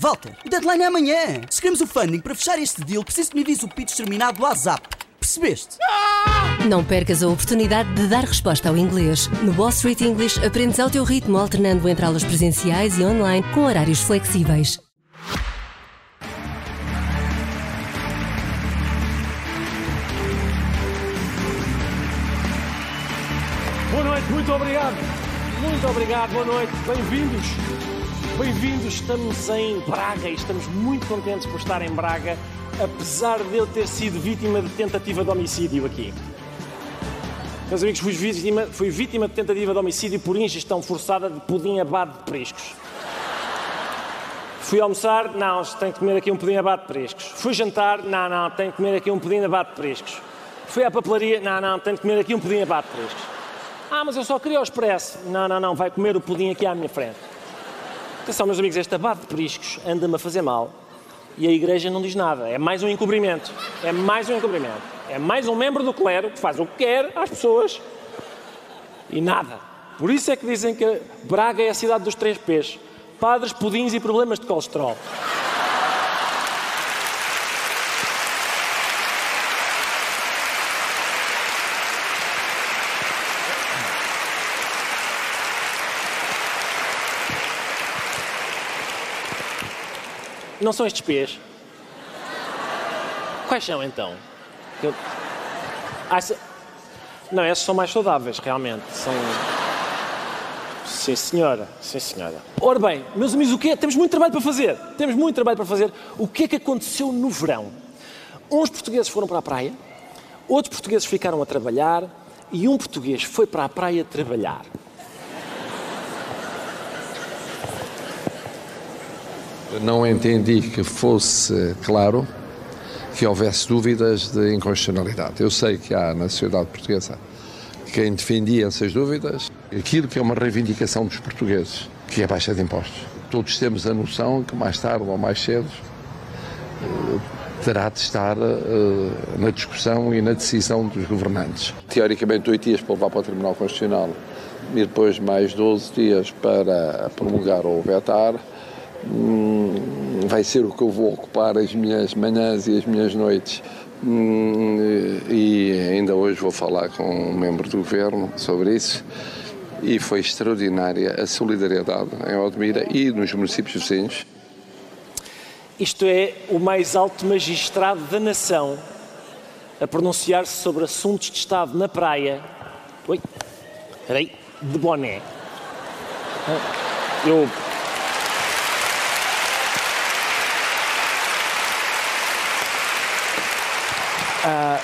Walter, o deadline é amanhã. Se queremos o funding para fechar este deal, preciso que me envies o pitch terminado do WhatsApp. Percebeste? Não percas a oportunidade de dar resposta ao inglês. No Wall Street English, aprendes ao teu ritmo, alternando entre aulas presenciais e online com horários flexíveis. Boa noite, muito obrigado. Muito obrigado, boa noite. Bem-vindos. Bem-vindos. Estamos em Braga e estamos muito contentes por estar em Braga, apesar de eu ter sido vítima de tentativa de homicídio aqui. Meus amigos, fui vítima, fui vítima de tentativa de homicídio por ingestão forçada de pudim abado de priscos. Fui almoçar, não, tenho que comer aqui um pudim abado de priscos. Fui jantar, não, não, tenho que comer aqui um pudim abado de priscos. Fui à papelaria, não, não, tenho que comer aqui um pudim abado de priscos. Ah, mas eu só queria o expresso. Não, não, não, vai comer o pudim aqui à minha frente. Atenção, meus amigos, este abate de priscos anda-me a fazer mal e a igreja não diz nada. É mais um encobrimento. É mais um encobrimento. É mais um membro do clero que faz o que quer às pessoas e nada. Por isso é que dizem que Braga é a cidade dos três P's. Padres, pudins e problemas de colesterol. Não são estes P's? Quais são então? Eu... Ah. Não, esses são mais saudáveis, realmente. São. Sim, senhora. Sim, senhora. Ora bem, meus amigos, o que é? Temos muito trabalho para fazer. Temos muito trabalho para fazer. O que é que aconteceu no verão? Uns portugueses foram para a praia, outros portugueses ficaram a trabalhar e um português foi para a praia trabalhar. Não entendi que fosse claro que houvesse dúvidas de inconstitucionalidade. Eu sei que há na sociedade portuguesa quem defendia essas dúvidas, aquilo que é uma reivindicação dos portugueses, que é a baixa de impostos. Todos temos a noção que mais tarde ou mais cedo eh, terá de estar uh, na discussão e na decisão dos governantes. Teoricamente, oito dias para levar para o Tribunal Constitucional e depois mais 12 dias para promulgar ou vetar. Hum, vai ser o que eu vou ocupar as minhas manhãs e as minhas noites. Hum, e ainda hoje vou falar com um membro do governo sobre isso. E foi extraordinária a solidariedade em Odmira e nos municípios vizinhos. Isto é o mais alto magistrado da nação a pronunciar-se sobre assuntos de Estado na praia. Oi, peraí, de boné. Eu Ah,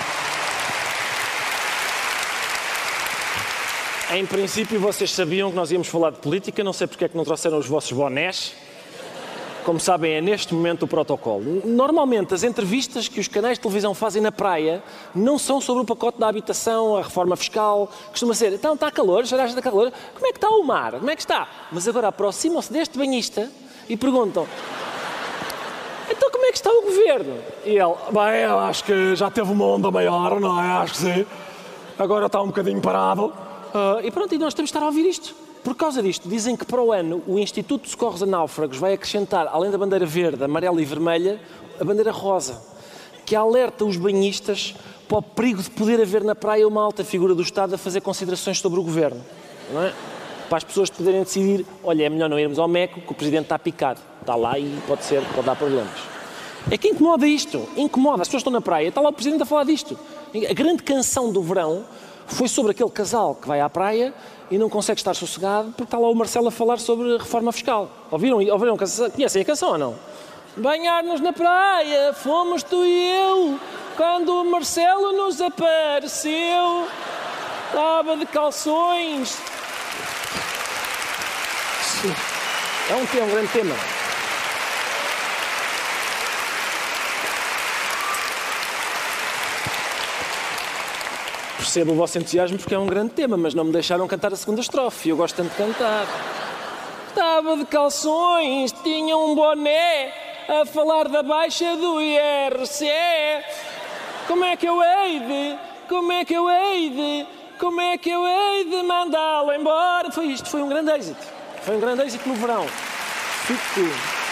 em princípio, vocês sabiam que nós íamos falar de política, não sei porque é que não trouxeram os vossos bonés. Como sabem, é neste momento o protocolo. Normalmente, as entrevistas que os canais de televisão fazem na praia não são sobre o pacote da habitação, a reforma fiscal. Costuma ser, então está calor, já está calor. Como é que está o mar? Como é que está? Mas agora aproximam-se deste banhista e perguntam: então como é que está o governo? E ele, bem, eu acho que já teve uma onda maior, não é? Acho que sim. Agora está um bocadinho parado. Uh, e pronto, e nós temos de estar a ouvir isto. Por causa disto, dizem que para o ano o Instituto de Socorros a Náufragos vai acrescentar, além da bandeira verde, amarela e vermelha, a bandeira rosa, que alerta os banhistas para o perigo de poder haver na praia uma alta figura do Estado a fazer considerações sobre o governo. Não é? Para as pessoas poderem decidir, olha, é melhor não irmos ao Meco, que o Presidente está picado. Está lá e pode ser, pode dar problemas. É que incomoda isto, incomoda. As pessoas estão na praia, está lá o Presidente a falar disto. A grande canção do verão foi sobre aquele casal que vai à praia e não consegue estar sossegado porque está lá o Marcelo a falar sobre reforma fiscal. Ouviram? Ouviram? Conhecem a canção ou não? Banhar-nos na praia, fomos tu e eu, quando o Marcelo nos apareceu. Estava de calções. É um, tema, um grande tema. Percebo o vosso entusiasmo porque é um grande tema, mas não me deixaram cantar a segunda estrofe. Eu gosto tanto de cantar. Estava de calções, tinha um boné a falar da baixa do IRC. Como é que eu hei de? Como é que eu hei de? Como é que eu hei de mandá-lo embora? Foi isto, foi um grande êxito. Foi um grande êxito no verão. Fico.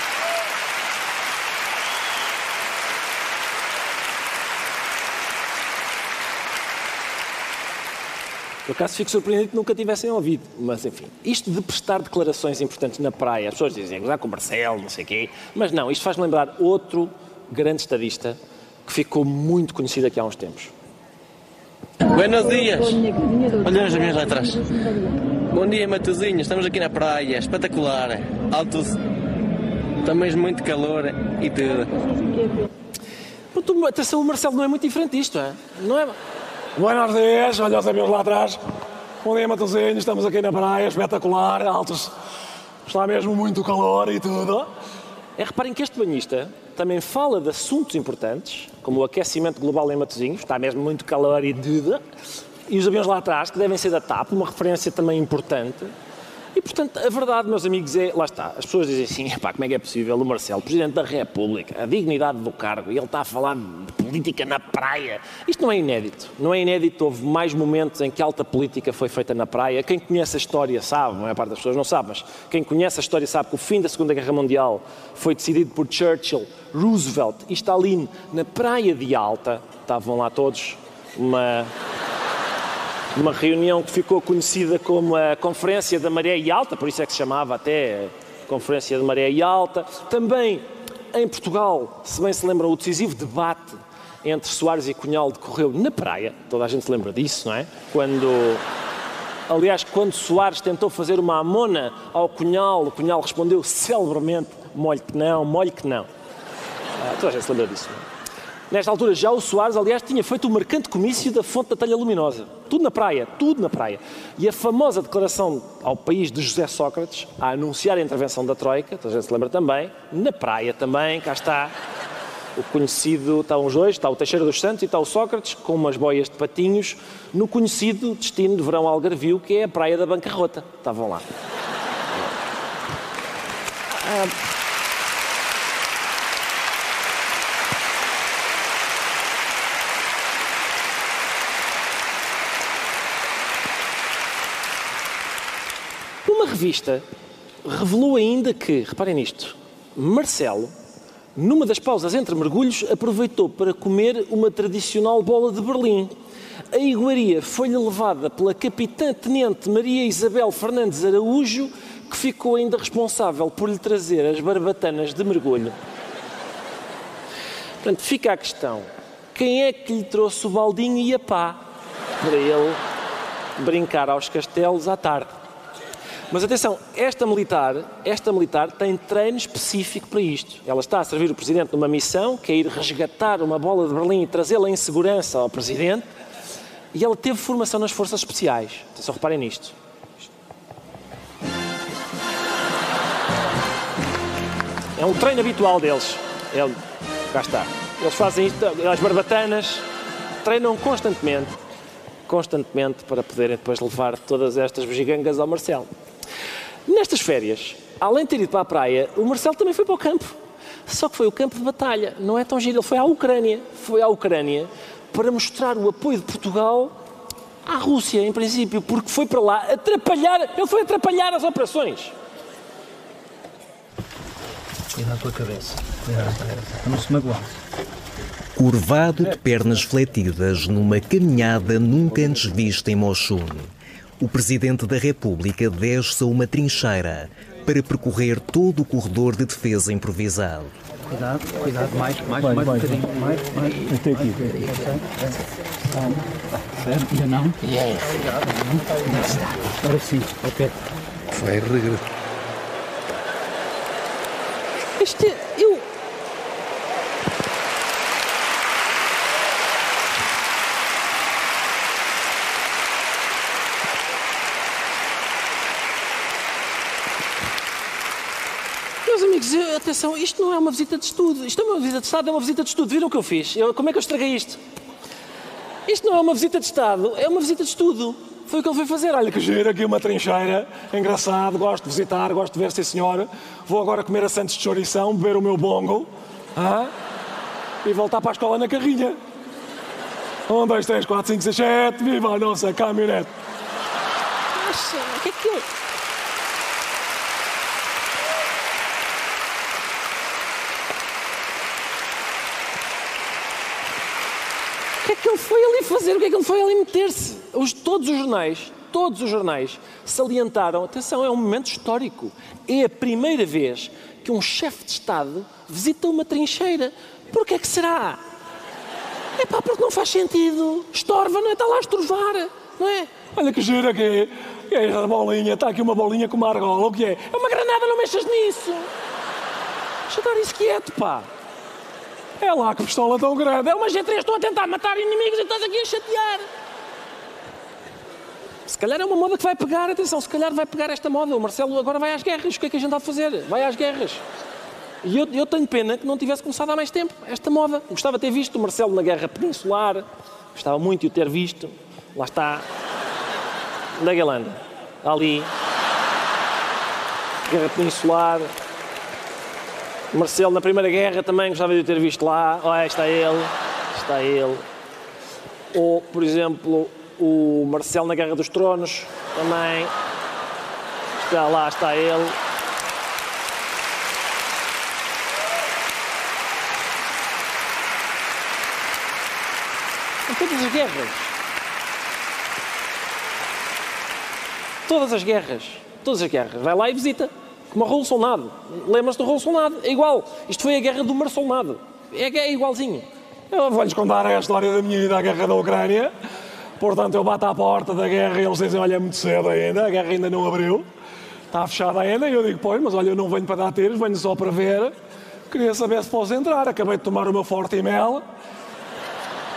Por acaso fico surpreendido que nunca tivessem ouvido. Mas enfim, isto de prestar declarações importantes na praia, as pessoas dizem gozar com o Marcelo, não sei o quê, mas não, isto faz-me lembrar outro grande estadista que ficou muito conhecido aqui há uns tempos. Buenos dias! Olha as minhas letras. Bom dia, Matozinhos. Estamos aqui na praia. Espetacular. Altos. Também muito calor e tudo. Pronto, atenção, o Marcelo não é muito diferente disto, é? não é? Buenos dias, olha os amigos lá atrás. Bom dia, Matozinhos. Estamos aqui na praia, espetacular, altos. Está mesmo muito calor e tudo. É, reparem que este banhista também fala de assuntos importantes, como o aquecimento global em Matosinhos, está mesmo muito calor e tudo, e os aviões lá atrás, que devem ser da TAP, uma referência também importante. E, portanto, a verdade, meus amigos, é, lá está, as pessoas dizem assim, pá, como é que é possível o Marcelo, Presidente da República, a dignidade do cargo, e ele está a falar de política na praia. Isto não é inédito, não é inédito, houve mais momentos em que alta política foi feita na praia. Quem conhece a história sabe, a maior parte das pessoas não sabe, mas quem conhece a história sabe que o fim da Segunda Guerra Mundial foi decidido por Churchill, Roosevelt e Stalin na praia de Alta, estavam lá todos, uma uma reunião que ficou conhecida como a Conferência da Maré Alta, por isso é que se chamava até Conferência da Maré Alta. Também em Portugal, se bem se lembram, o decisivo debate entre Soares e Cunhal decorreu na praia, toda a gente se lembra disso, não é? Quando, aliás, quando Soares tentou fazer uma amona ao Cunhal, o Cunhal respondeu celebremente, molhe que não, molhe que não. Ah, toda a gente se lembra disso, não é? Nesta altura, já o Soares, aliás, tinha feito o marcante comício da fonte da Talha Luminosa. Tudo na praia, tudo na praia. E a famosa declaração ao país de José Sócrates, a anunciar a intervenção da Troika, toda a gente se lembra também, na praia também, cá está o conhecido, está uns dois, está o Teixeira dos Santos e está o Sócrates, com umas boias de patinhos, no conhecido destino de verão algarvio, que é a praia da bancarrota. Estavam lá. Ah, revista revelou ainda que, reparem nisto, Marcelo, numa das pausas entre mergulhos, aproveitou para comer uma tradicional bola de Berlim. A iguaria foi-lhe levada pela capitã-tenente Maria Isabel Fernandes Araújo, que ficou ainda responsável por lhe trazer as barbatanas de mergulho. Portanto, fica a questão: quem é que lhe trouxe o baldinho e a pá para ele brincar aos castelos à tarde? Mas atenção, esta militar, esta militar tem treino específico para isto. Ela está a servir o Presidente numa missão, que é ir resgatar uma bola de Berlim e trazê-la em segurança ao Presidente. E ela teve formação nas Forças Especiais. Atenção, reparem nisto. É um treino habitual deles. Ele, cá está. Eles fazem isto, as barbatanas, treinam constantemente, constantemente para poderem depois levar todas estas bugigangas ao Marcelo. Nestas férias, além de ter ido para a praia, o Marcelo também foi para o campo. Só que foi o campo de batalha, não é tão giro. Ele foi à Ucrânia. Foi à Ucrânia para mostrar o apoio de Portugal à Rússia, em princípio, porque foi para lá atrapalhar, ele foi atrapalhar as operações. Cuidado com a cabeça. Cuidado com a cabeça. Para não se magoar. Curvado de pernas fletidas numa caminhada nunca antes vista em Mochun o Presidente da República desce a uma trincheira para percorrer todo o corredor de defesa improvisado. Cuidado, cuidado, mais, mais, vai, mais vai, um bocadinho, mais, mais. Até aqui. Certo, ainda não? Yeah. Agora sim, ok. Vai regressar. Este, eu, atenção, isto não é uma visita de estudo. Isto é uma visita de Estado, é uma visita de estudo. Viram o que eu fiz? Eu, como é que eu estraguei isto? Isto não é uma visita de Estado, é uma visita de estudo. Foi o que ele foi fazer. Olha que giro, aqui uma trincheira. Engraçado, gosto de visitar, gosto de ver, sim senhor. Vou agora comer a Santos de Chourição, beber o meu bongo. Ah? E voltar para a escola na carrinha. Um, dois, três, quatro, cinco, seis, sete. Viva a nossa caminhonete. Mas, o que é que é que ele foi ali fazer? O que é que ele foi ali meter-se? Os, todos os jornais, todos os jornais salientaram, atenção, é um momento histórico. É a primeira vez que um chefe de Estado visita uma trincheira. Por que é que será? É pá, porque não faz sentido. Estorva, não é? Está lá a estorvar, não é? Olha que gira que é. É a bolinha, está aqui uma bolinha com uma argola, o que é? É uma granada, não mexas nisso. Deixa estar isso quieto, pá. É lá que pistola tão grande. É uma G3, estou a tentar matar inimigos e estás aqui a chatear. Se calhar é uma moda que vai pegar, atenção, se calhar vai pegar esta moda. O Marcelo agora vai às guerras. O que é que a gente há de fazer? Vai às guerras. E eu, eu tenho pena que não tivesse começado há mais tempo esta moda. Gostava de ter visto o Marcelo na Guerra Peninsular. Gostava muito de o ter visto. Lá está. Na Galanda. Ali. Guerra Peninsular. Marcelo na Primeira Guerra também gostava de o ter visto lá. Olha, está ele. Está ele. Ou, por exemplo, o Marcelo na Guerra dos Tronos. Também. Está lá, está ele. Em todas as guerras. Todas as guerras. Todas as guerras. Vai lá e visita. Como o Raul Solnado. Lembra-se do Raul Solnado? É igual. Isto foi a guerra do Mar Solnado. É, é igualzinho. Eu vou-lhes contar a história da minha vida, a guerra da Ucrânia. Portanto, eu bato à porta da guerra e eles dizem: Olha, é muito cedo ainda, a guerra ainda não abriu. Está fechada ainda. E eu digo: Pois, mas olha, eu não venho para dar tiros, venho só para ver. Queria saber se posso entrar. Acabei de tomar o meu forte e mel.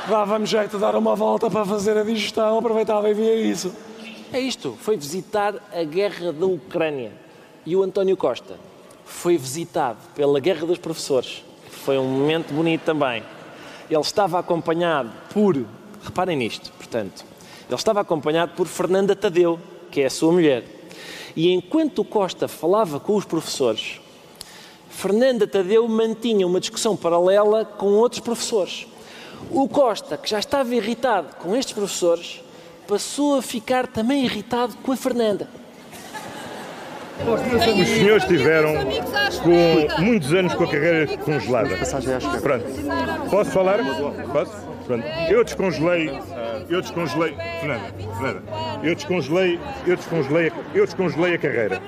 Dava-me jeito de dar uma volta para fazer a digestão, aproveitava e via isso. É isto, foi visitar a guerra da Ucrânia. E o António Costa foi visitado pela Guerra dos Professores. Foi um momento bonito também. Ele estava acompanhado por, reparem nisto, portanto, ele estava acompanhado por Fernanda Tadeu, que é a sua mulher. E enquanto o Costa falava com os professores, Fernanda Tadeu mantinha uma discussão paralela com outros professores. O Costa, que já estava irritado com estes professores, passou a ficar também irritado com a Fernanda. Os senhores tiveram com muitos anos com a carreira congelada. Pronto. Posso falar? Posso? Pronto. Eu descongelei. Eu descongelei. Fernanda, Fernanda. Eu descongelei. Eu descongelei. Eu descongelei a carreira.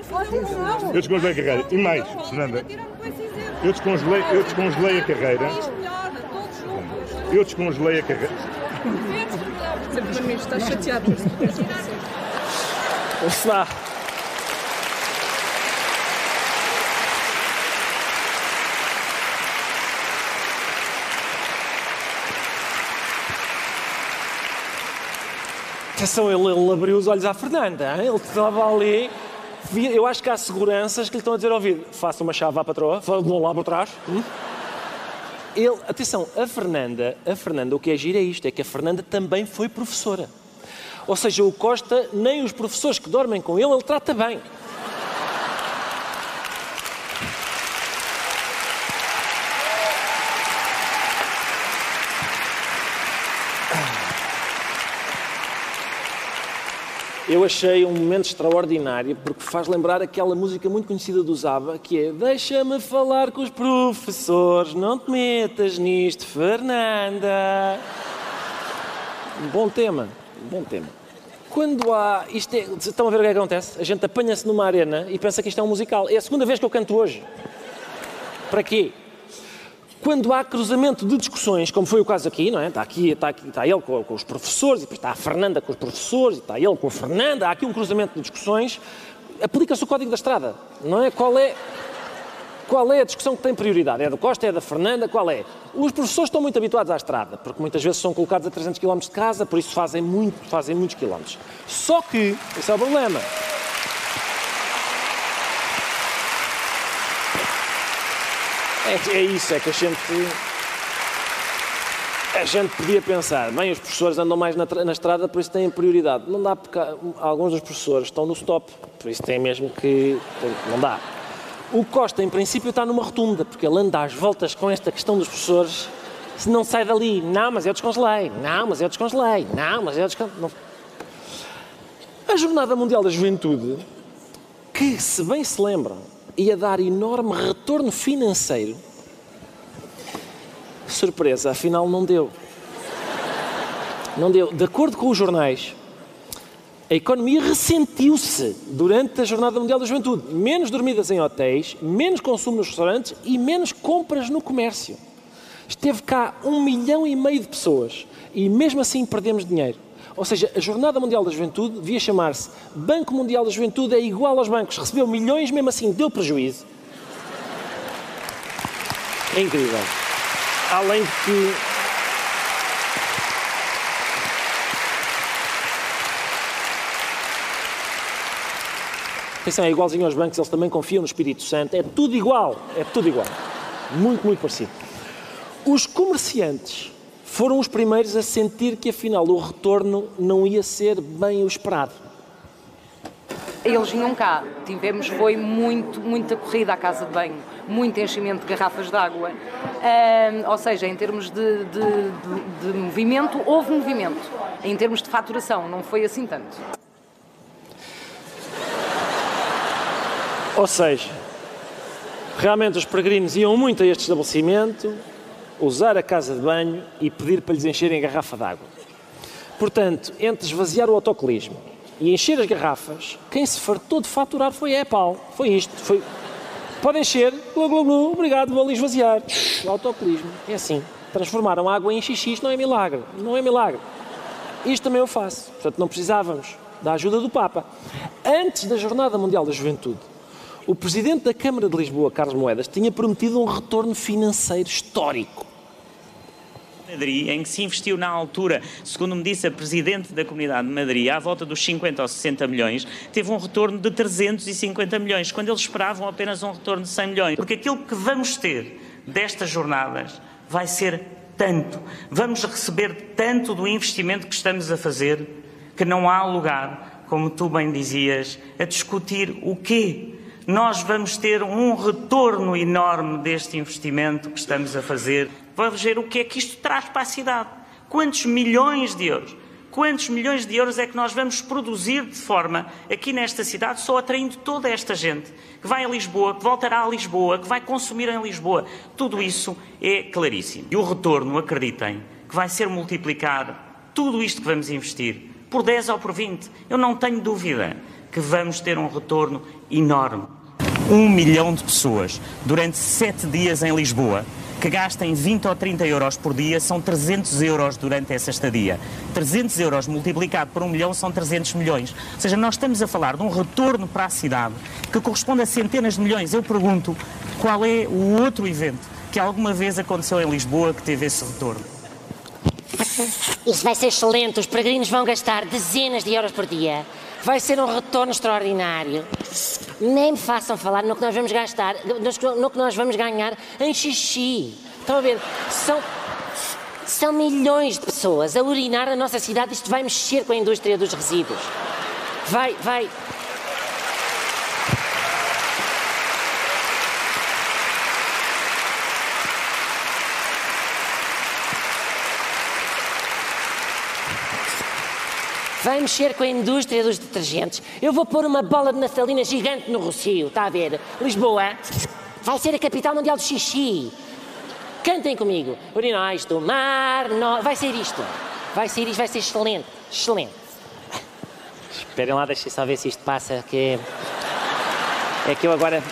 Eu descongelei a carreira. E mais, Fernanda. Eu descongelei, eu descongelei a carreira. Eu descongelei a carreira. Está chateado. Está. Atenção, ele, ele abriu os olhos à Fernanda. hein? Ele estava ali. Eu acho que há seguranças que lhe estão a dizer ao ouvido: faça uma chave à patroa, vão lá por trás. Hum? Ele, atenção, a Fernanda, a Fernanda, o que é giro é isto: é que a Fernanda também foi professora. Ou seja, o Costa, nem os professores que dormem com ele, ele trata bem. Eu achei um momento extraordinário porque faz lembrar aquela música muito conhecida do Zaba que é Deixa-me falar com os professores, não te metas nisto, Fernanda. Bom tema, bom tema. Quando há. Isto é, estão a ver o que é que acontece? A gente apanha-se numa arena e pensa que isto é um musical. É a segunda vez que eu canto hoje. Para quê? Quando há cruzamento de discussões, como foi o caso aqui, não é? Está aqui, está, aqui, está ele com, com os professores, e depois está a Fernanda com os professores, e está ele com a Fernanda, há aqui um cruzamento de discussões, aplica-se o código da estrada, não é? Qual é qual é a discussão que tem prioridade? É do Costa, é da Fernanda, qual é? Os professores estão muito habituados à estrada, porque muitas vezes são colocados a 300 km de casa, por isso fazem, muito, fazem muitos quilómetros. Só que, esse é o problema, É, é isso, é que a gente. A gente podia pensar, bem, os professores andam mais na, na estrada, por isso têm prioridade. Não dá, porque alguns dos professores estão no stop, por isso tem mesmo que. Não dá. O Costa, em princípio, está numa rotunda, porque ele anda às voltas com esta questão dos professores, se não sai dali. Não, mas eu descongelei. Não, mas eu descongelei. Não, mas eu descongelei. A Jornada Mundial da Juventude, que, se bem se lembram, ia dar enorme retorno financeiro, surpresa, afinal não deu. Não deu. De acordo com os jornais, a economia ressentiu-se durante a Jornada Mundial da Juventude. Menos dormidas em hotéis, menos consumo nos restaurantes e menos compras no comércio. Esteve cá um milhão e meio de pessoas e mesmo assim perdemos dinheiro. Ou seja, a Jornada Mundial da Juventude devia chamar-se Banco Mundial da Juventude é igual aos bancos. Recebeu milhões, mesmo assim deu prejuízo. É incrível. Além de que Atenção, é igualzinho aos bancos, eles também confiam no Espírito Santo. É tudo igual, é tudo igual. Muito, muito parecido. Os comerciantes foram os primeiros a sentir que afinal o retorno não ia ser bem o esperado. Eles vinham cá, tivemos, foi muito, muita corrida à casa de banho, muito enchimento de garrafas de água. Um, ou seja, em termos de, de, de, de movimento, houve movimento. Em termos de faturação, não foi assim tanto. Ou seja, realmente os peregrinos iam muito a este estabelecimento, usar a casa de banho e pedir para lhes encherem garrafa d'água. Portanto, entre esvaziar o autocolismo e encher as garrafas, quem se fartou de faturar foi a Apple. Foi isto. Foi... Pode encher, glu, glu, glu, obrigado, vou ali esvaziar. O autocolismo. É assim. Transformaram água em xixi, não é milagre. Não é milagre. Isto também eu faço. Portanto, não precisávamos da ajuda do Papa. Antes da Jornada Mundial da Juventude, o presidente da Câmara de Lisboa, Carlos Moedas, tinha prometido um retorno financeiro histórico. Madrid, em que se investiu na altura, segundo me disse a Presidente da Comunidade de Madrid, à volta dos 50 ou 60 milhões, teve um retorno de 350 milhões, quando eles esperavam apenas um retorno de 100 milhões. Porque aquilo que vamos ter destas jornadas vai ser tanto, vamos receber tanto do investimento que estamos a fazer, que não há lugar, como tu bem dizias, a discutir o quê nós vamos ter um retorno enorme deste investimento que estamos a fazer. Vamos ver o que é que isto traz para a cidade. Quantos milhões de euros? Quantos milhões de euros é que nós vamos produzir de forma aqui nesta cidade, só atraindo toda esta gente que vai a Lisboa, que voltará a Lisboa, que vai consumir em Lisboa? Tudo isso é claríssimo. E o retorno, acreditem, que vai ser multiplicar tudo isto que vamos investir por 10 ou por 20. Eu não tenho dúvida que vamos ter um retorno enorme um milhão de pessoas durante sete dias em Lisboa que gastem 20 ou 30 euros por dia são 300 euros durante essa estadia. 300 euros multiplicado por um milhão são 300 milhões. Ou seja, nós estamos a falar de um retorno para a cidade que corresponde a centenas de milhões. Eu pergunto qual é o outro evento que alguma vez aconteceu em Lisboa que teve esse retorno. Isso vai ser excelente. Os peregrinos vão gastar dezenas de euros por dia. Vai ser um retorno extraordinário. Nem me façam falar no que nós vamos gastar, no que nós vamos ganhar em xixi. Estão a ver? São, são milhões de pessoas a urinar na nossa cidade. Isto vai mexer com a indústria dos resíduos. Vai, vai, vai mexer com a indústria dos detergentes. Eu vou pôr uma bola de naftalina gigante no Rocio, está a ver? Lisboa vai ser a capital mundial do xixi. Cantem comigo. Urinóis do mar, no... vai ser isto. Vai ser isto, vai ser excelente. Excelente. Esperem lá, deixem só ver se isto passa, que é que eu agora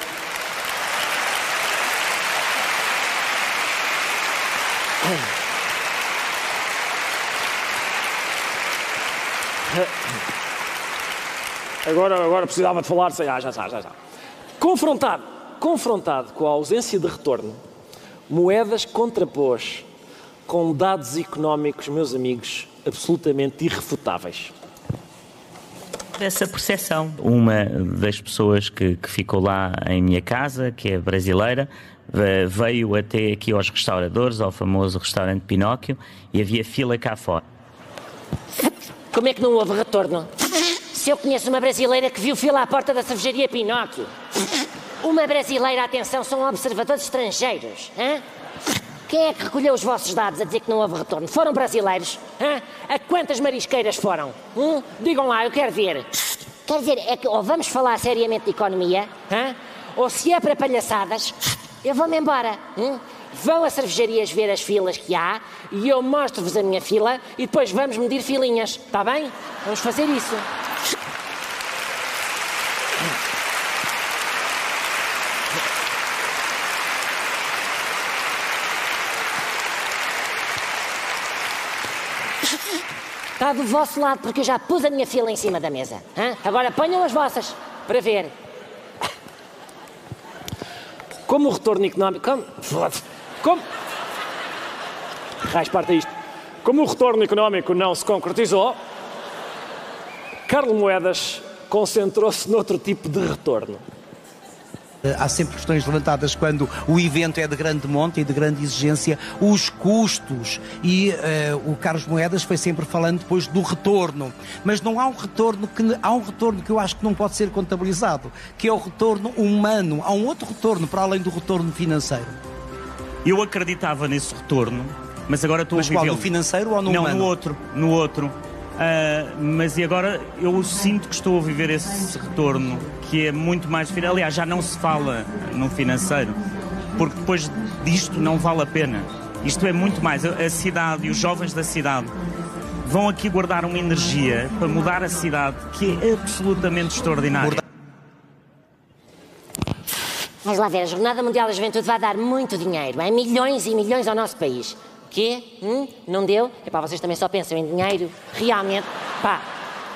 Agora, agora precisava de falar, sei, ah, já está, já está. Confrontado, confrontado com a ausência de retorno, Moedas contrapôs com dados económicos, meus amigos, absolutamente irrefutáveis. Dessa percepção. Uma das pessoas que, que ficou lá em minha casa, que é brasileira, veio até aqui aos restauradores, ao famoso restaurante Pinóquio, e havia fila cá fora. Como é que não houve retorno? Se eu conheço uma brasileira que viu fila à porta da cervejaria Pinóquio. Uma brasileira, atenção, são observadores estrangeiros. Hein? Quem é que recolheu os vossos dados a dizer que não houve retorno? Foram brasileiros? Hein? A quantas marisqueiras foram? Hum? Digam lá, eu quero ver. Quer dizer, é que ou vamos falar seriamente de economia, hein? ou se é para palhaçadas, Eu vou-me embora. Hum? Vão a cervejarias ver as filas que há e eu mostro-vos a minha fila e depois vamos medir filinhas. Está bem? Vamos fazer isso. Está do vosso lado, porque eu já pus a minha fila em cima da mesa. Hã? Agora ponham as vossas, para ver. Como o retorno económico. Como. Como Raiz parte isto. Como o retorno económico não se concretizou, Carlos Moedas concentrou-se noutro tipo de retorno. Eh, há sempre questões levantadas quando o evento é de grande monta e de grande exigência, os custos. E uh, o Carlos Moedas foi sempre falando depois do retorno. Mas não há um retorno que há um retorno que eu acho que não pode ser contabilizado, que é o retorno humano. Há um outro retorno para além do retorno financeiro. Eu acreditava nesse retorno, mas agora estou mas a viver. Qual, no financeiro ou no não, humano? no outro, no outro. Uh, mas e agora eu sinto que estou a viver esse retorno que é muito mais final. Aliás, já não se fala no financeiro, porque depois disto não vale a pena. Isto é muito mais. A cidade e os jovens da cidade vão aqui guardar uma energia para mudar a cidade que é absolutamente extraordinária. Vamos lá ver, a Jornada Mundial da Juventude vai dar muito dinheiro, é milhões e milhões ao nosso país. Quê? Hum? Não deu? É pá, vocês também só pensam em dinheiro? Realmente? Pá,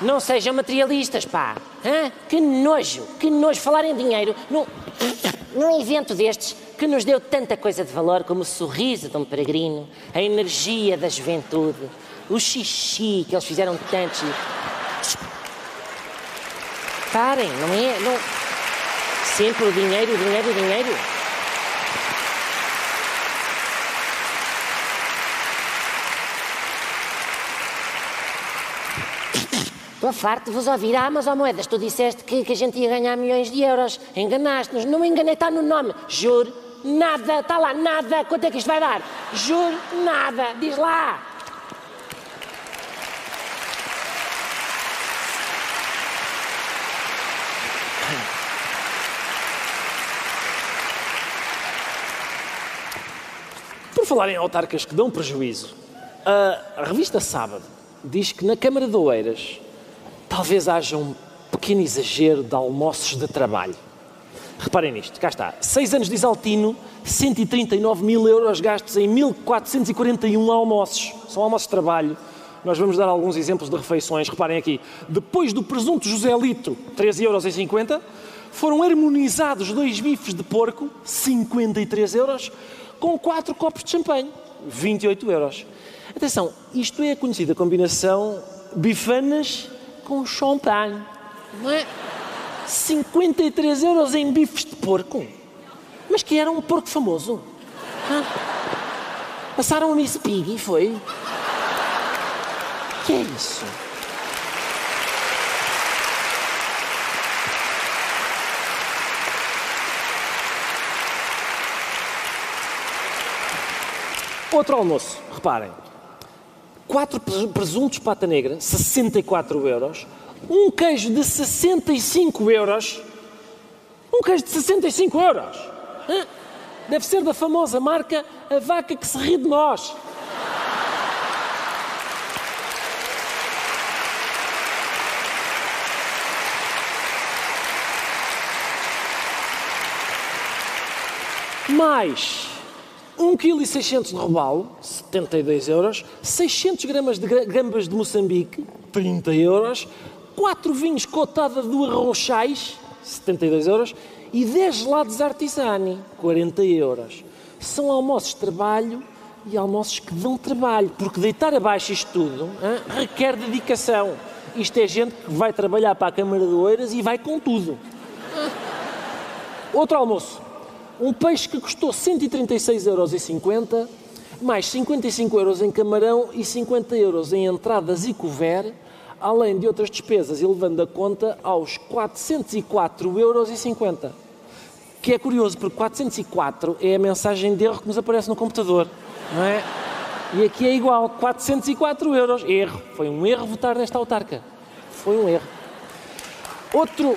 não sejam materialistas, pá. Hã? Que nojo, que nojo falar em dinheiro num, num evento destes que nos deu tanta coisa de valor como o sorriso de um peregrino, a energia da juventude, o xixi que eles fizeram tantos. Parem, não é? Não... Sempre o dinheiro, o dinheiro, o dinheiro. Estou farto de vos ouvir. Ah, mas ó Moedas, tu disseste que, que a gente ia ganhar milhões de euros. Enganaste-nos. Não me enganei, está no nome. Juro, nada, está lá, nada. Quanto é que isto vai dar? Juro, nada. Diz lá. Falar em autarcas que dão prejuízo, a revista Sábado diz que na Câmara de Oeiras talvez haja um pequeno exagero de almoços de trabalho. Reparem nisto, cá está. Seis anos de Isaltino, 139 mil euros gastos em 1441 almoços. São almoços de trabalho. Nós vamos dar alguns exemplos de refeições. Reparem aqui. Depois do presunto José Lito, 13,50 euros, foram harmonizados dois bifes de porco, 53 euros, com quatro copos de champanhe, 28 euros. Atenção, isto é a conhecida combinação bifanas com champanhe. Não é? 53 euros em bifes de porco. Mas que era um porco famoso. Passaram a Miss Piggy, foi? Que é isso? Outro almoço, reparem. Quatro presuntos pata negra, 64 euros. Um queijo de 65 euros. Um queijo de 65 euros. Deve ser da famosa marca A Vaca que se ri de nós. Mais 1,6 kg de robalo, 72 euros, 600 gramas de gambas de Moçambique, 30 euros, 4 vinhos cotada do Arrochais, 72 euros, e 10 gelados artisani, 40 euros. São almoços de trabalho e almoços que dão trabalho, porque deitar abaixo isto tudo hein, requer dedicação. Isto é gente que vai trabalhar para a Câmara de Oeiras e vai com tudo. Outro almoço, um peixe que custou 136,50 euros, mais 55 euros em camarão e 50 euros em entradas e couvert, além de outras despesas, elevando a conta aos 404,50 euros. Que é curioso, porque 404 é a mensagem de erro que nos aparece no computador, não é? E aqui é igual, 404 euros. Erro. Foi um erro votar nesta autarca. Foi um erro. Outro,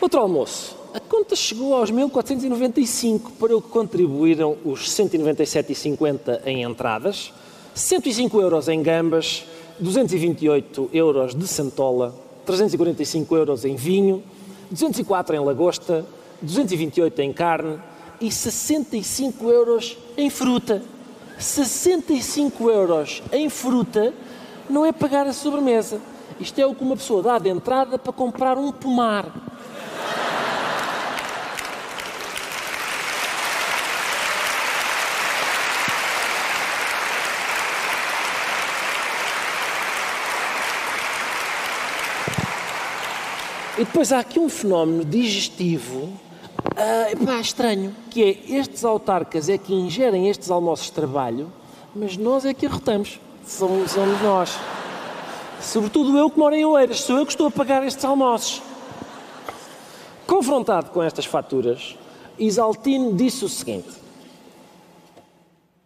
Outro almoço. A conta chegou aos 1495, para o que contribuíram os 197,50 em entradas, 105 euros em gambas, 228 euros de santola, 345 euros em vinho, 204 em lagosta, 228 em carne e 65 euros em fruta. 65 euros em fruta não é pagar a sobremesa. Isto é o que uma pessoa dá de entrada para comprar um pomar. E depois há aqui um fenómeno digestivo uh, pá, estranho, que é estes autarcas é que ingerem estes almoços de trabalho, mas nós é que arrotamos. Somos, somos nós. Sobretudo eu que moro em Oeiras, sou eu que estou a pagar estes almoços. Confrontado com estas faturas, Isaltino disse o seguinte: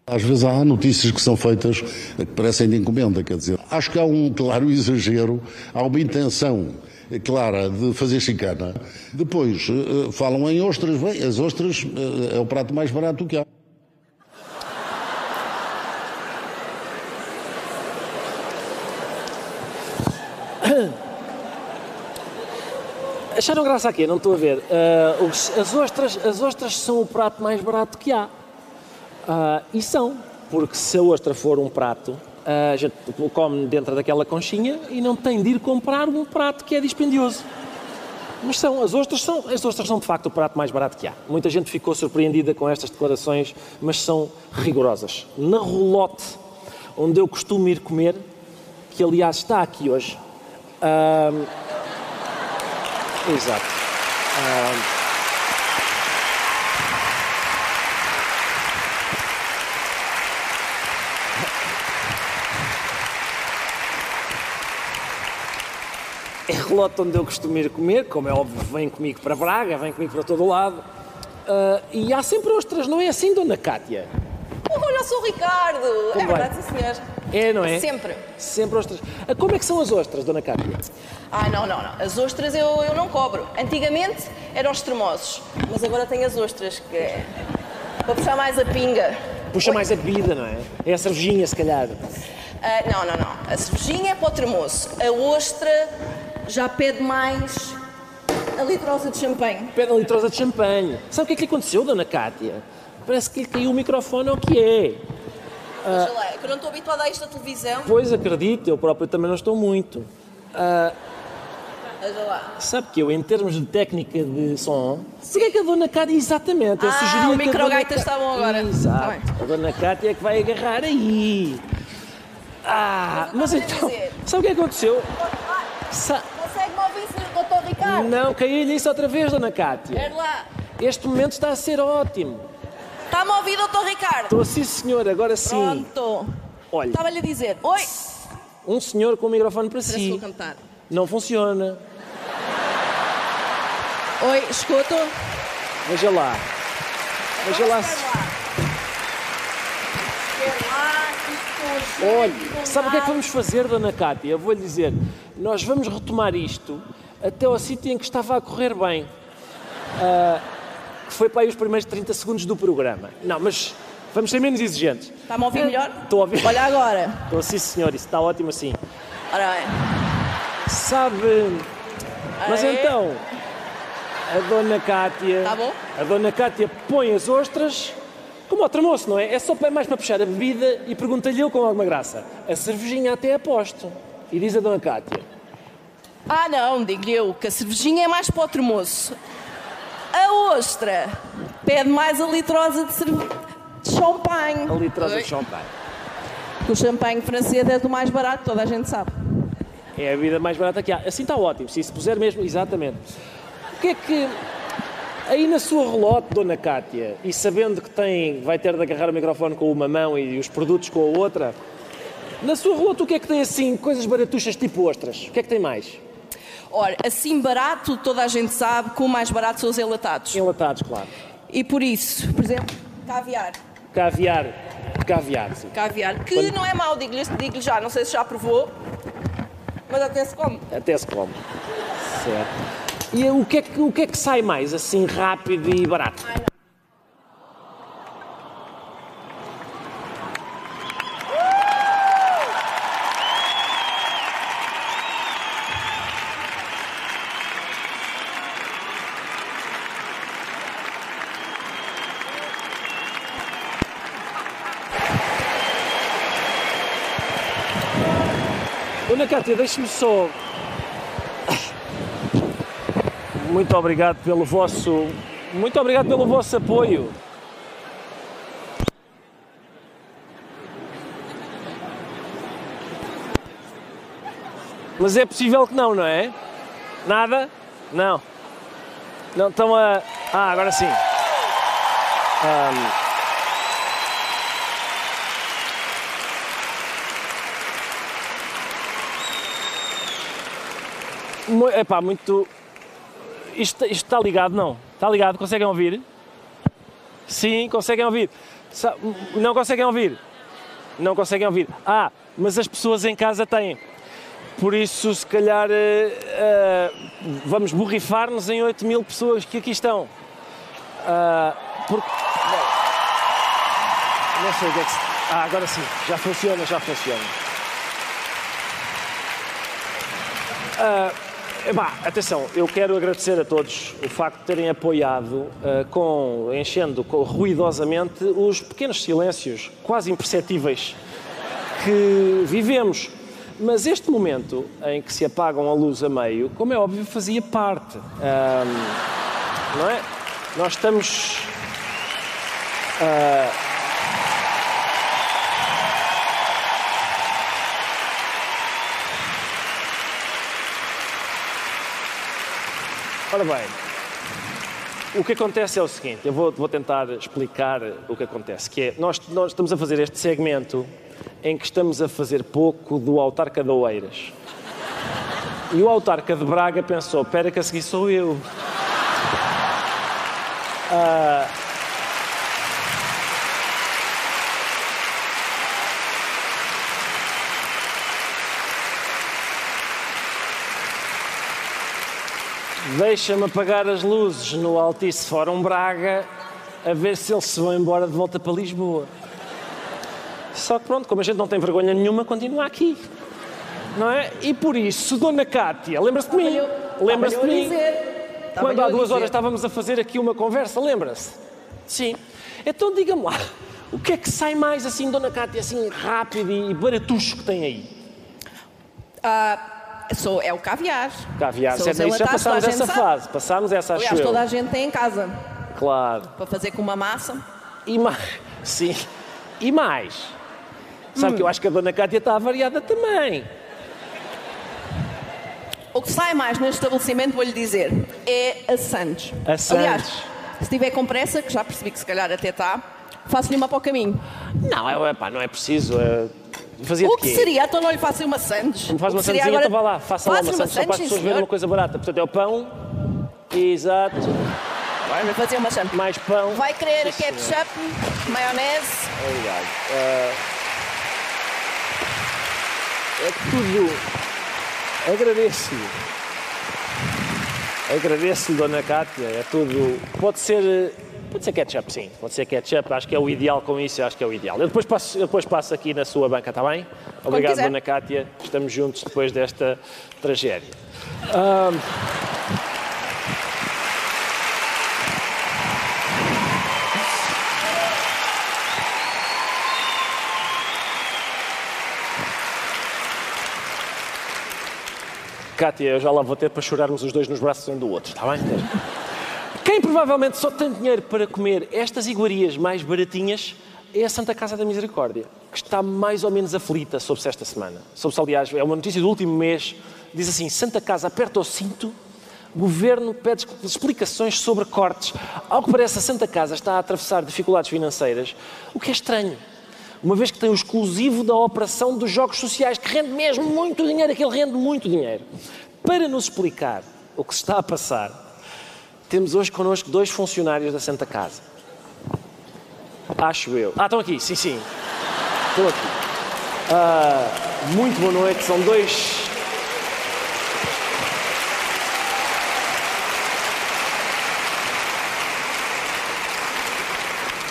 Às vezes há notícias que são feitas que parecem de encomenda, quer dizer, acho que há um claro exagero, há uma intenção clara de fazer chicana. Depois uh, falam em ostras, bem, as ostras uh, é o prato mais barato que há. Acharam graça aqui? Não estou a ver. Uh, as, ostras, as ostras são o prato mais barato que há. Uh, e são, porque se a ostra for um prato, a gente come dentro daquela conchinha e não tem de ir comprar um prato que é dispendioso. Mas são, as ostras são, as ostras são de facto o prato mais barato que há. Muita gente ficou surpreendida com estas declarações, mas são rigorosas. Na Rolote, onde eu costumo ir comer, que aliás está aqui hoje. Uh, exato. Relote onde eu costumo ir comer, como é óbvio, vem comigo para Braga, vem comigo para todo o lado. Uh, e há sempre ostras, não é assim, Dona Cátia? Olha o seu Ricardo! Como é verdade, sim, senhor. É, não é? Sempre. Sempre ostras. Ah, como é que são as ostras, Dona Cátia? Ah, não, não, não. As ostras eu, eu não cobro. Antigamente eram os tremosos, mas agora tenho as ostras, que é para puxar mais a pinga. Puxa mais a bebida, não é? É a cervejinha, se calhar. Uh, não, não, não. A cervejinha é para o tremoço. A ostra já pede mais a litrosa de champanhe. Pede a litrosa de champanhe. Sabe o que é que lhe aconteceu, Dona Cátia? Parece que lhe caiu o microfone ao que é. Veja lá, é que eu não estou habituada a isto da televisão. Pois, acredito, eu próprio também não estou muito. Uh, Veja lá. sabe que eu, em termos de técnica de som, o que é que a Dona Cátia exatamente? Eu Ah, sugeria o que a microgaita Dona está bom agora. Exato. Bem. A Dona Cátia é que vai agarrar aí. Ah, mas então, sabe o que é que aconteceu? Sa Ricardo? não, caiu-lhe isso outra vez, Dona Cátia. Espera lá. Este momento está a ser ótimo. Está-me a ouvir, Dr. Ricardo? Estou sim, senhor, agora sim. Pronto. Olha, Estava-lhe a dizer. Oi! um senhor com o microfone para Parece que vou si. cantar. Não funciona. Oi, escuto. Veja lá. Veja lá. Olha, sabe o que é que vamos fazer, Dona Cátia? Eu vou-lhe dizer, nós vamos retomar isto até ao sítio em que estava a correr bem. Ah, que foi para aí os primeiros 30 segundos do programa. Não, mas vamos ser menos exigentes. Está-me a ouvir melhor? Estou a ouvir. Olha agora. Estou sim, senhor, isso está ótimo assim. Ora bem. Sabe. Mas Aê. então, a Dona Cátia. Tá bom. A Dona Cátia põe as ostras. Como ao tramoço, não é? É só para mais para puxar a bebida e pergunta-lhe eu com alguma graça. A cervejinha até aposto. E diz a Dona Cátia. Ah, não, digo-lhe eu que a cervejinha é mais para o tremoço. A ostra pede mais a litrosa de, cerve... de champanhe. A litrosa Oi. de champanhe. Que o champanhe francês é do mais barato, toda a gente sabe. É a bebida mais barata que há. Assim está ótimo. Se se puser mesmo, exatamente. O que é que. Aí na sua relote, Dona Cátia, e sabendo que tem, vai ter de agarrar o microfone com uma mão e os produtos com a outra, na sua relote o que é que tem assim, coisas baratuchas tipo ostras? O que é que tem mais? Ora, assim barato, toda a gente sabe que o mais barato são os enlatados. Enlatados, claro. E por isso, por exemplo, caviar. Caviar. Caviar, sim. Caviar, que Quando- não é mau, digo-lhe digo já, não sei se já provou, mas até se come. Até se come. Certo. E o que, é que, o que é que sai mais, assim, rápido e barato? Dona Cátia, deixe-me só. Muito obrigado pelo vosso. Muito obrigado pelo vosso apoio. Mas é possível que não, não é? Nada? Não. Não estão a. Ah, agora sim. Ahm. Epá, muito. Isto, isto está ligado, não? Está ligado? Conseguem ouvir? Sim, conseguem ouvir. Não conseguem ouvir? Não conseguem ouvir. Ah, mas as pessoas em casa têm. Por isso, se calhar, eh, eh, vamos borrifar-nos em 8 mil pessoas que aqui estão. Ah, porque. Não sei o que é que se. Ah, agora sim, já funciona, já funciona. Ah, epá, atenção, eu quero agradecer a todos o facto de terem apoiado, ah, com, enchendo com- ruidosamente os pequenos silêncios, quase imperceptíveis, que vivemos. Mas este momento em que se apagam a luz a meio, como é óbvio, fazia parte. Ah, não é? Nós estamos. ah, Ora bem, o que acontece é o seguinte, eu vou, vou tentar explicar o que acontece, que é, nós, nós estamos a fazer este segmento em que estamos a fazer pouco do autarca de Oeiras. E o autarca de Braga pensou, espera que a seguir sou eu. Ah, Deixa-me apagar as luzes no Altice Fórum Braga a ver se eles se vão embora de volta para Lisboa. Só que pronto, como a gente não tem vergonha nenhuma, continua aqui. Não é? E por isso, Dona Cátia, lembra-se de mim? Lembra-se de mim? Quando há duas horas estávamos a fazer aqui uma conversa, lembra-se? Sim. Então diga-me lá, o que é que sai mais assim, Dona Cátia, assim rápido e baratucho que tem aí? Ah, sou, é o caviar. Caviar, Sou certo? Isso já passámos essa sabe. fase, passámos essa, Aliás, toda a gente tem em casa Claro. para fazer com uma massa. E mais, sim. E mais. Sabe Hum. que eu acho que a Dona Cátia está variada também. O que sai mais neste estabelecimento, vou-lhe dizer, é a Santos. A Santos. Aliás, se tiver com pressa, que já percebi que se calhar até está, faço-lhe uma para o caminho. Não, é, epá, não é preciso. é- Fazia o que quê? seria? Então não lhe faço uma Santos. Me faz uma sandezinha, agora- então vá lá, faça lá uma sandes, só para as pessoas verem uma coisa barata. Portanto, é o pão. Exato. Vai fazer uma Santos. Mais pão. Vai querer Sim, ketchup, maionese. Obrigado. Ah, é tudo. Agradeço-lhe. Agradeço-lhe, Dona Cátia. É tudo. Pode ser. Pode ser ketchup, sim. Pode ser ketchup. Acho que é o ideal com isso. Acho que é o ideal. Eu depois passo, eu depois passo aqui na sua banca, está bem? Obrigado. Dona Cátia. Estamos juntos depois desta tragédia. Ah, Cátia, eu já lá vou ter para chorarmos os dois nos braços um do outro, está bem? Quem provavelmente só tem dinheiro para comer estas iguarias mais baratinhas é a Santa Casa da Misericórdia, que está mais ou menos aflita sobre-se esta semana. Sobre-se, aliás, é uma notícia do último mês, diz assim, Santa Casa aperta o cinto, Governo pede explicações sobre cortes. Ao que parece, a Santa Casa está a atravessar dificuldades financeiras, o que é estranho. Uma vez que tem o exclusivo da operação dos jogos sociais, que rende mesmo muito dinheiro, aquele rende muito dinheiro. Para nos explicar o que se está a passar, temos hoje connosco dois funcionários da Santa Casa. Acho eu. Ah, estão aqui, sim, sim. Estão aqui. Uh, muito boa noite, são dois.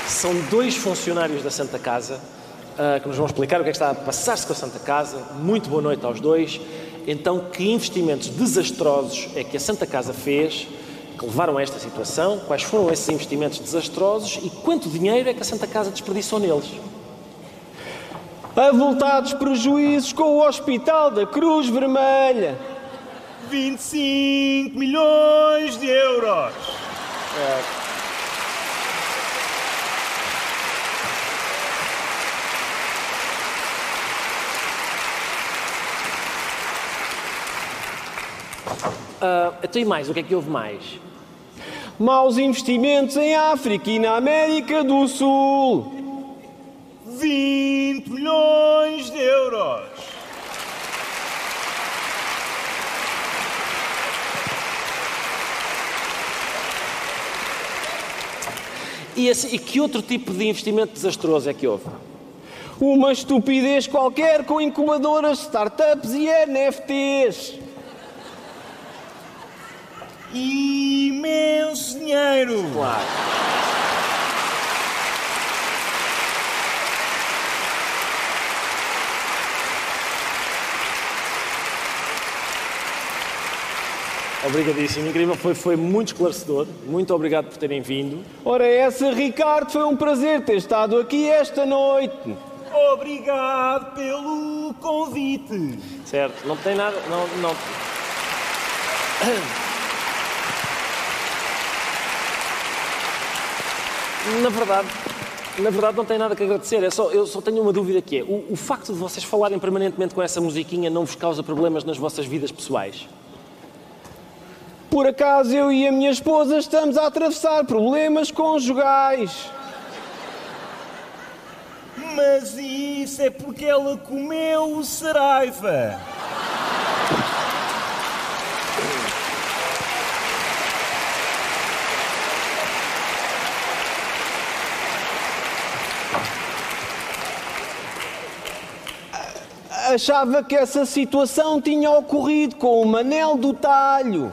São dois funcionários da Santa Casa uh, que nos vão explicar o que é que está a passar-se com a Santa Casa. Muito boa noite aos dois. Então, que investimentos desastrosos é que a Santa Casa fez que levaram a esta situação? Quais foram esses investimentos desastrosos e quanto dinheiro é que a Santa Casa desperdiçou neles? Avultados prejuízos com o Hospital da Cruz Vermelha. 25 milhões de euros. É. Uh, então e mais? O que é que houve mais? Maus investimentos em África e na América do Sul. 20 milhões de euros. E, assim, e que outro tipo de investimento desastroso é que houve? Uma estupidez qualquer com incubadoras, startups e NFTs imenso dinheiro. Claro. Obrigadíssimo, incrível, foi, foi muito esclarecedor. Muito obrigado por terem vindo. Ora, essa, Ricardo, foi um prazer ter estado aqui esta noite. Obrigado pelo convite. Certo, não tem nada. Não, não... Na verdade, na verdade não tem nada que agradecer. É só, eu só tenho uma dúvida que é, o, o facto de vocês falarem permanentemente com essa musiquinha não vos causa problemas nas vossas vidas pessoais? Por acaso eu e a minha esposa estamos a atravessar problemas conjugais. Mas isso é porque ela comeu o Saraiva. Achava que essa situação tinha ocorrido com o Manel do Talho.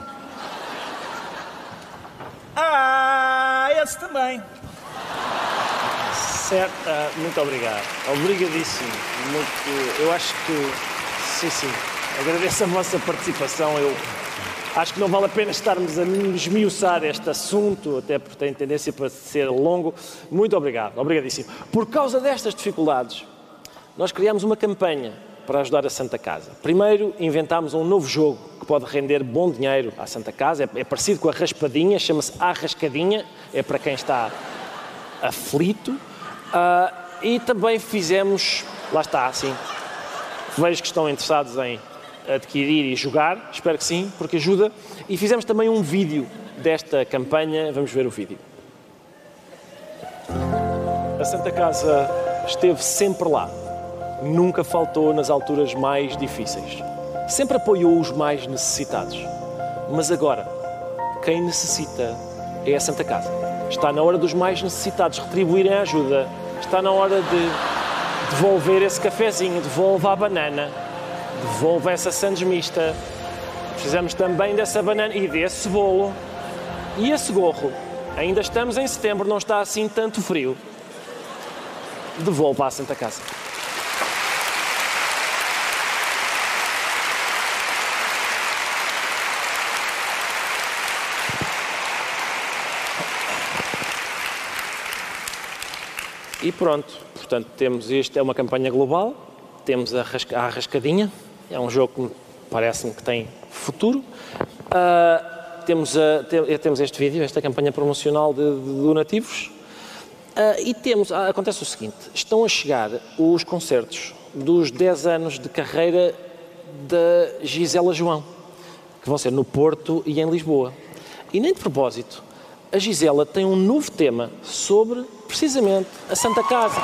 Ah, esse também. Certo, uh, muito obrigado. Obrigadíssimo. Muito, eu acho que, sim, sim, agradeço a vossa participação. Eu acho que não vale a pena estarmos a esmiuçar este assunto, até porque tem tendência para ser longo. Muito obrigado, obrigadíssimo. Por causa destas dificuldades, nós criamos uma campanha para ajudar a Santa Casa. Primeiro, inventámos um novo jogo que pode render bom dinheiro à Santa Casa. É, é parecido com a raspadinha, chama-se A Rascadinha, é para quem está aflito. Uh, e também fizemos, lá está, assim, vejo que estão interessados em adquirir e jogar, espero que sim, porque ajuda. E fizemos também um vídeo desta campanha, vamos ver o vídeo. A Santa Casa esteve sempre lá nunca faltou nas alturas mais difíceis. Sempre apoiou os mais necessitados. Mas agora, quem necessita é a Santa Casa. Está na hora dos mais necessitados retribuírem a ajuda. Está na hora de devolver esse cafezinho, devolva a banana, devolva essa sandes mista. Precisamos também dessa banana e desse bolo. E esse gorro. Ainda estamos em setembro, não está assim tanto frio. Devolva à Santa Casa. E pronto, portanto, temos isto, é uma campanha global, temos a, rasca, a rascadinha, é um jogo que parece-me que tem futuro. Uh, temos, a, te, temos este vídeo, esta campanha promocional de, de donativos. Uh, e temos, uh, acontece o seguinte, estão a chegar os concertos dos 10 anos de carreira da Gisela João, que vão ser no Porto e em Lisboa. E nem de propósito, a Gisela tem um novo tema sobre, precisamente, a Santa Casa.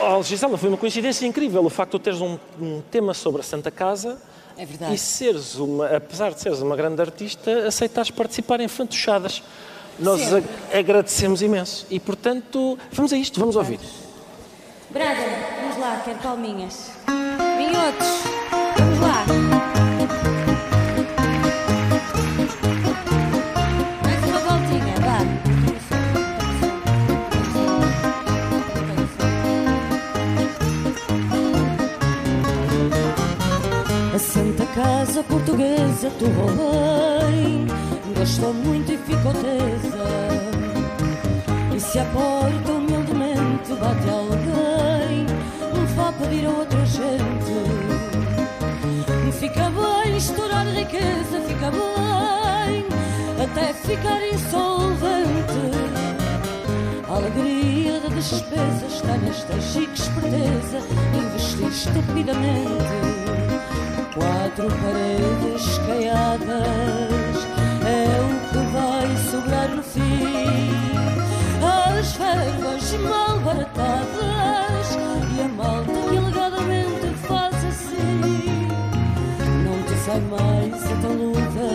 Oh, Gisela, foi uma coincidência incrível o facto de teres um, um tema sobre a Santa Casa é verdade. e seres uma, apesar de seres uma grande artista, aceitares participar em fantochadas. Nós agradecemos imenso. E, portanto, vamos a isto, vamos ouvir. Brada, vamos lá. quero palminhas. Minhotos, vamos lá. Mais uma voltinha, vá. A Santa Casa Portuguesa tu bem Gastou muito e ficou tesa. E se à porta humildemente bate alguém Vá pedir a outra gente Fica bem estourar riqueza, fica bem Até ficar insolvente. A alegria da despesa está nesta chique esperteza Investir estupidamente. Quatro paredes caiadas É o que vai sobrar no fim. As verbas mal baratadas E a malta que alegadamente faz assim. Não te sai mais a taluda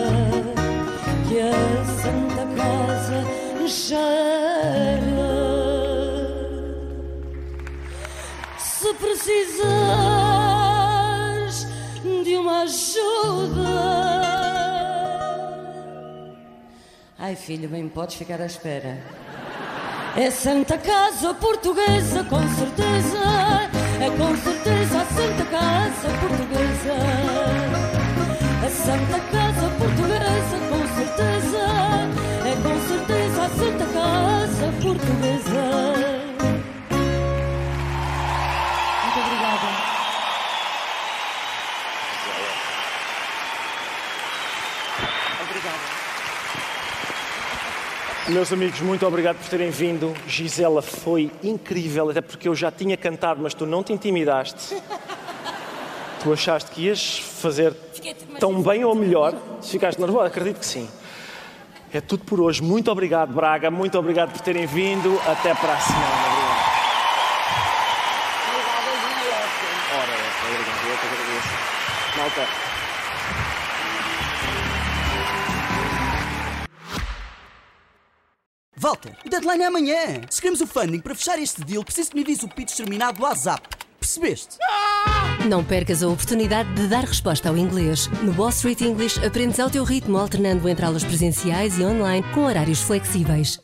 Que a Santa Casa cheira. Se precisas Ai, filho, bem podes ficar à espera. É Santa Casa Portuguesa, com certeza. É com certeza a Santa Casa Portuguesa. A Santa Casa Portuguesa, com certeza. É com certeza a Santa Casa Portuguesa. Meus amigos, muito obrigado por terem vindo. Gisela, foi incrível, até porque eu já tinha cantado, mas tu não te intimidaste. Tu achaste que ias fazer tão bem ou melhor? Se ficaste nervosa, acredito que sim. É tudo por hoje. Muito obrigado, Braga. Muito obrigado por terem vindo. Até para a semana. Obrigado. Ora, obrigado. Eu que agradeço. Malta. Walter, o deadline é amanhã. Se queremos o funding para fechar este deal, preciso que me envies o pitch terminado do WhatsApp. Percebeste? Não percas a oportunidade de dar resposta ao inglês. No Wall Street English aprendes ao teu ritmo, alternando entre aulas presenciais e online com horários flexíveis.